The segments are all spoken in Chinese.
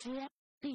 Criteria B.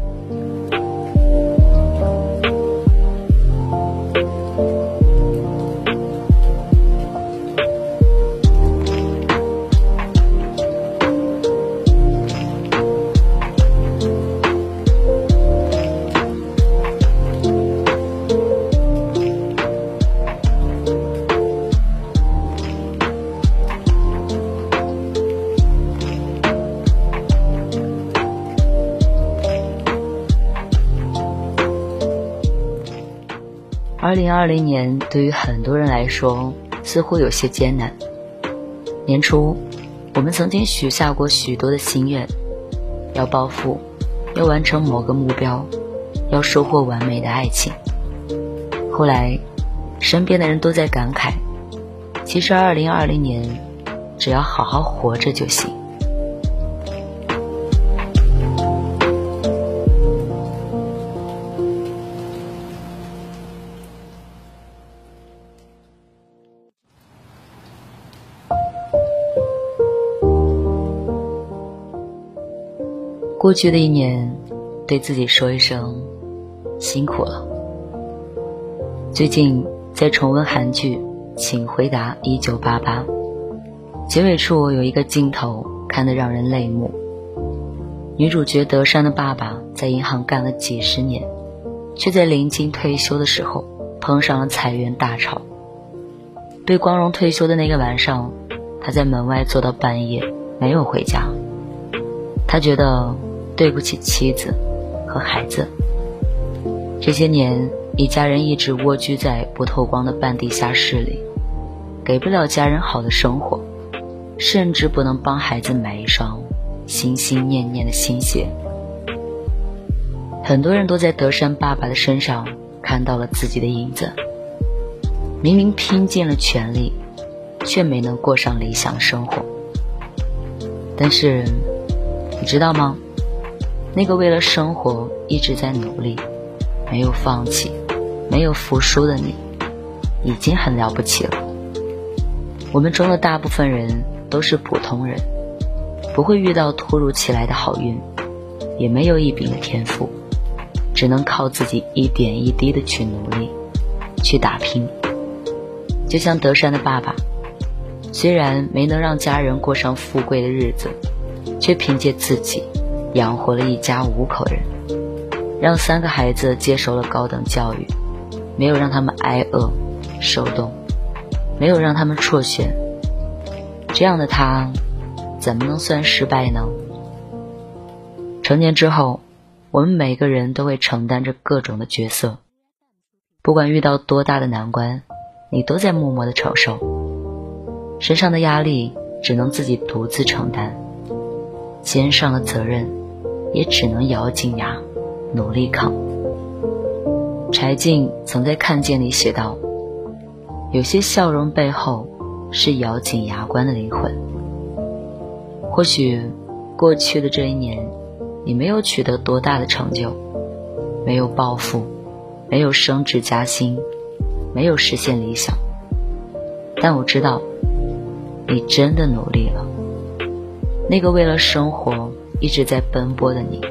二零二零年对于很多人来说似乎有些艰难。年初，我们曾经许下过许多的心愿，要暴富，要完成某个目标，要收获完美的爱情。后来，身边的人都在感慨，其实二零二零年，只要好好活着就行。过去的一年，对自己说一声辛苦了。最近在重温韩剧《请回答一九八八》，结尾处有一个镜头看得让人泪目。女主角德善的爸爸在银行干了几十年，却在临近退休的时候碰上了裁员大潮。被光荣退休的那个晚上，他在门外坐到半夜，没有回家。他觉得。对不起妻子和孩子。这些年，一家人一直蜗居在不透光的半地下室里，给不了家人好的生活，甚至不能帮孩子买一双心心念念的新鞋。很多人都在德山爸爸的身上看到了自己的影子。明明拼尽了全力，却没能过上理想生活。但是，你知道吗？那个为了生活一直在努力、没有放弃、没有服输的你，已经很了不起了。我们中的大部分人都是普通人，不会遇到突如其来的好运，也没有一柄的天赋，只能靠自己一点一滴的去努力、去打拼。就像德山的爸爸，虽然没能让家人过上富贵的日子，却凭借自己。养活了一家五口人，让三个孩子接受了高等教育，没有让他们挨饿、受冻，没有让他们辍学。这样的他，怎么能算失败呢？成年之后，我们每个人都会承担着各种的角色，不管遇到多大的难关，你都在默默的承受，身上的压力只能自己独自承担，肩上的责任。也只能咬紧牙，努力扛。柴静曾在《看见》里写道：“有些笑容背后，是咬紧牙关的灵魂。”或许，过去的这一年，你没有取得多大的成就，没有暴富，没有升职加薪，没有实现理想。但我知道，你真的努力了。那个为了生活。一直在奔波的你，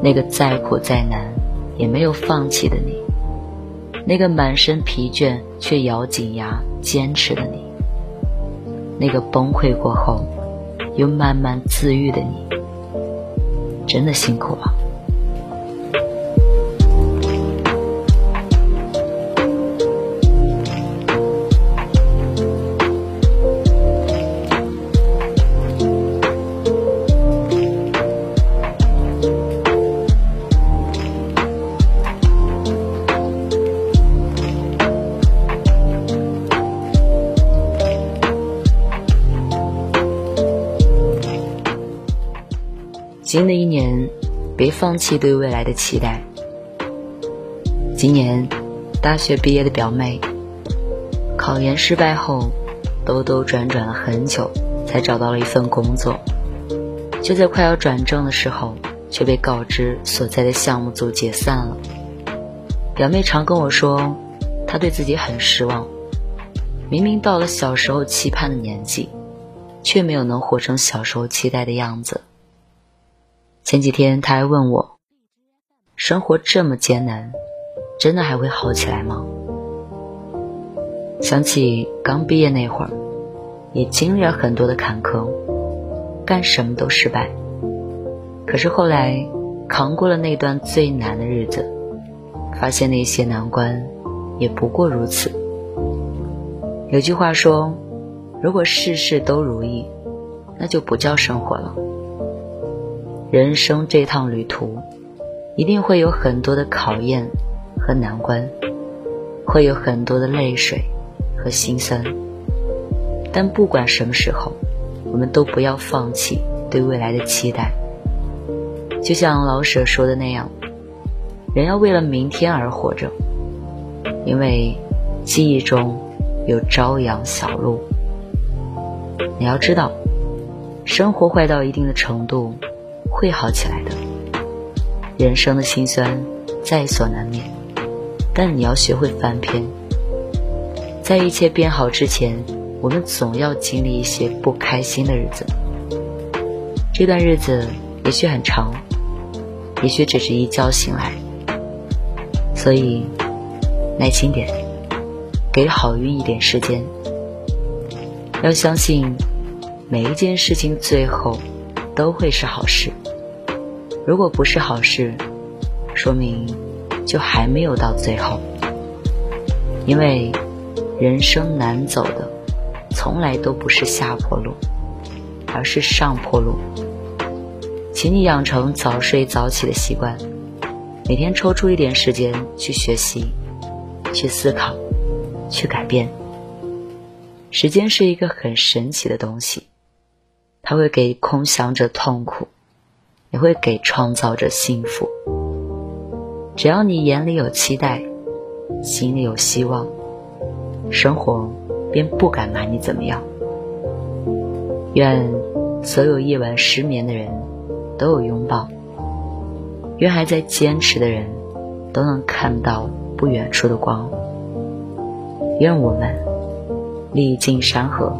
那个再苦再难也没有放弃的你，那个满身疲倦却咬紧牙坚持的你，那个崩溃过后又慢慢自愈的你，真的辛苦了。新的一年，别放弃对未来的期待。今年大学毕业的表妹，考研失败后，兜兜转转了很久，才找到了一份工作。就在快要转正的时候，却被告知所在的项目组解散了。表妹常跟我说，她对自己很失望，明明到了小时候期盼的年纪，却没有能活成小时候期待的样子。前几天他还问我：“生活这么艰难，真的还会好起来吗？”想起刚毕业那会儿，也经历了很多的坎坷，干什么都失败。可是后来扛过了那段最难的日子，发现那些难关也不过如此。有句话说：“如果事事都如意，那就不叫生活了。”人生这趟旅途，一定会有很多的考验和难关，会有很多的泪水和心酸。但不管什么时候，我们都不要放弃对未来的期待。就像老舍说的那样，人要为了明天而活着，因为记忆中有朝阳小路。你要知道，生活坏到一定的程度。会好起来的。人生的辛酸在所难免，但你要学会翻篇。在一切变好之前，我们总要经历一些不开心的日子。这段日子也许很长，也许只是一觉醒来。所以，耐心点，给好运一点时间。要相信，每一件事情最后都会是好事。如果不是好事，说明就还没有到最后。因为人生难走的，从来都不是下坡路，而是上坡路。请你养成早睡早起的习惯，每天抽出一点时间去学习、去思考、去改变。时间是一个很神奇的东西，它会给空想者痛苦。也会给创造者幸福。只要你眼里有期待，心里有希望，生活便不敢拿你怎么样。愿所有夜晚失眠的人都有拥抱，愿还在坚持的人都能看到不远处的光。愿我们历尽山河，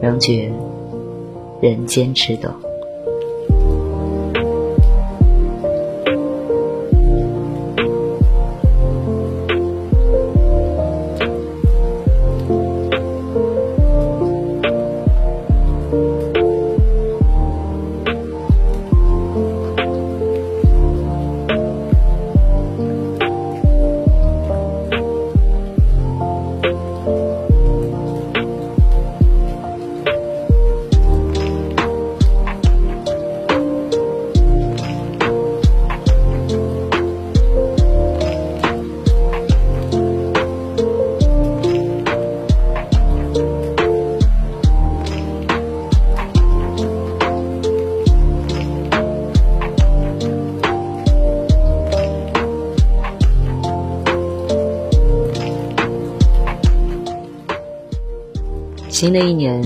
仍觉人间值得。新的一年，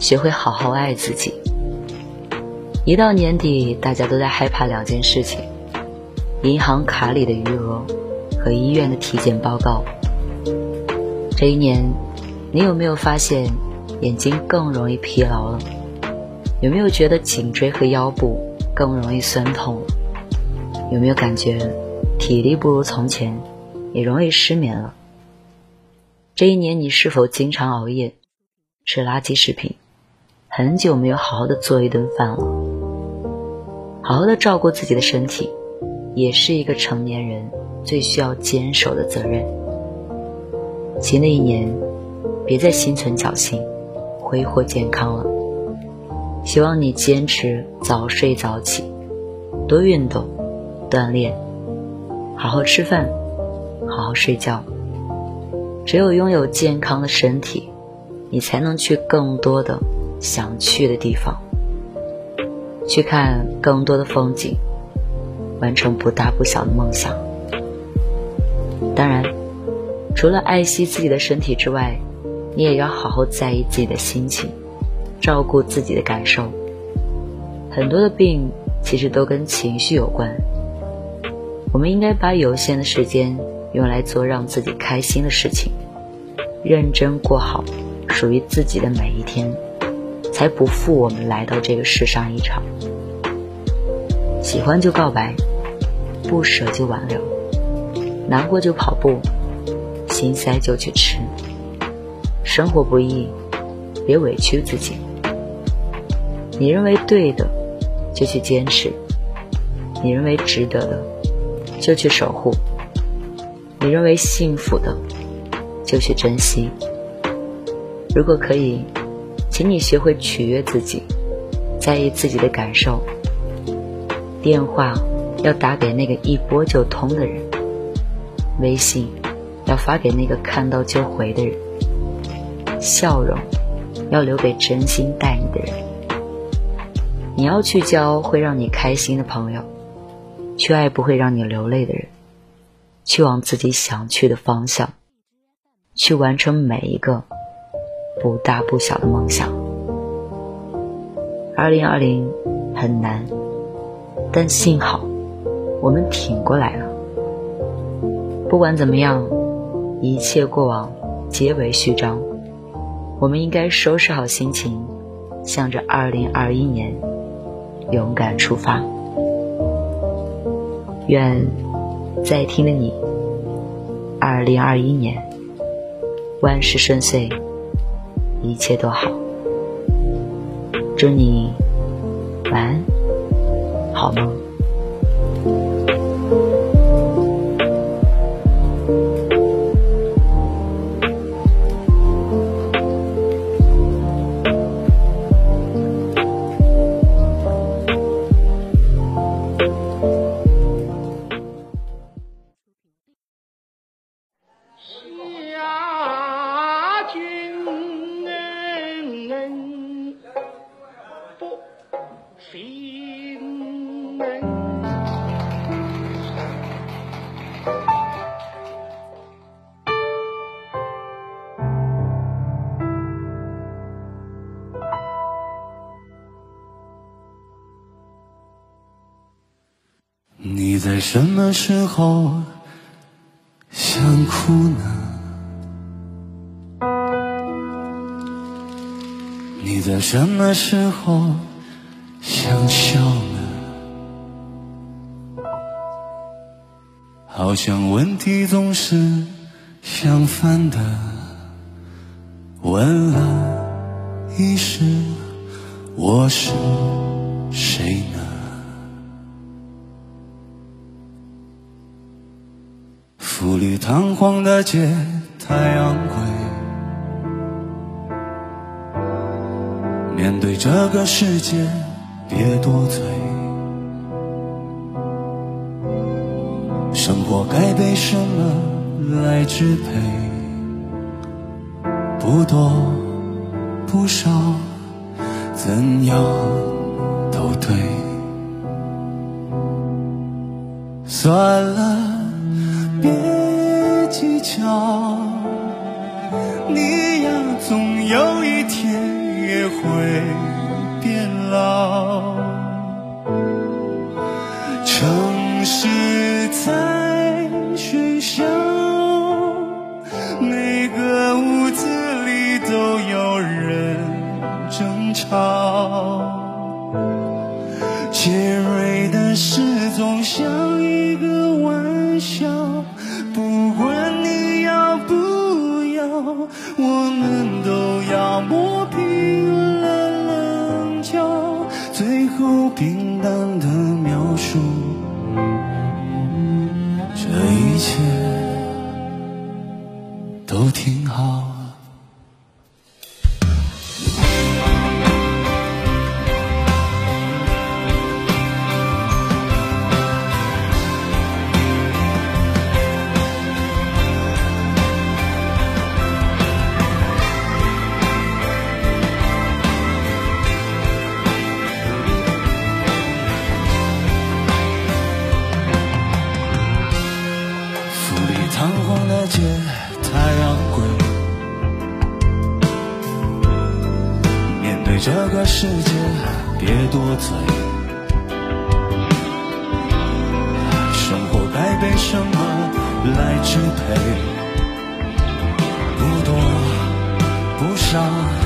学会好好爱自己。一到年底，大家都在害怕两件事情：银行卡里的余额和医院的体检报告。这一年，你有没有发现眼睛更容易疲劳了？有没有觉得颈椎和腰部更容易酸痛了？有没有感觉体力不如从前，也容易失眠了？这一年，你是否经常熬夜？吃垃圾食品，很久没有好好的做一顿饭了。好好的照顾自己的身体，也是一个成年人最需要坚守的责任。新的一年，别再心存侥幸，挥霍健康了。希望你坚持早睡早起，多运动、锻炼，好好吃饭，好好睡觉。只有拥有健康的身体。你才能去更多的想去的地方。去看更多的风景，完成不大不小的梦想。当然，除了爱惜自己的身体之外，你也要好好在意自己的心情，照顾自己的感受。很多的病其实都跟情绪有关。我们应该把有限的时间用来做让自己开心的事情，认真过好属于自己的每一天，才不负我们来到这个世上一场。喜欢就告白，不舍就挽留，难过就跑步，心塞就去吃。生活不易，别委屈自己。你认为对的，就去坚持；你认为值得的，就去守护；你认为幸福的，就去珍惜。如果可以，请你学会取悦自己，在意自己的感受。电话要打给那个一拨就通的人，微信要发给那个看到就回的人。笑容要留给真心待你的人。你要去交会让你开心的朋友，去爱不会让你流泪的人，去往自己想去的方向，去完成每一个不大不小的梦想。二零二零很难，但幸好我们挺过来了。不管怎么样，一切过往皆为序章。我们应该收拾好心情，向着二零二一年勇敢出发。愿在听的你，二零二一年万事顺遂，一切都好。祝你晚安，好梦。在什么时候想哭呢？你在什么时候想笑呢？好像问题总是相反的，问了一世，我是丽堂皇的街太昂贵，面对这个世界别多嘴。生活该被什么来支配？不多不少，怎样都对。算了。别计较，你呀，总有一天也会变老。城市在喧嚣，每个屋子里都有人争吵。尖锐的事总像一个玩笑。我们都要磨平了棱角，最后平淡世界别多嘴。生活该被什么来支配？不多不少。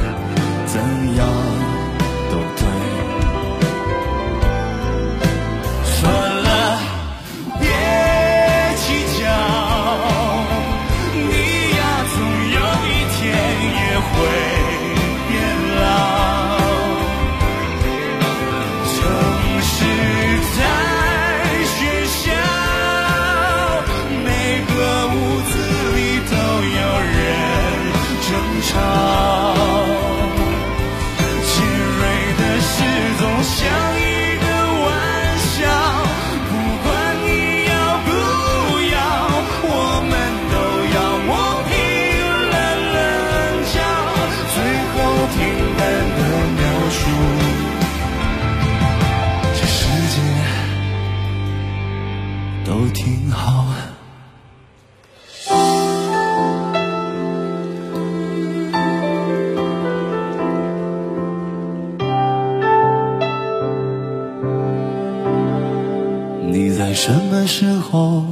你什么时候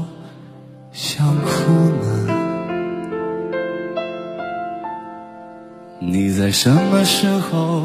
想哭呢？你在什么时候？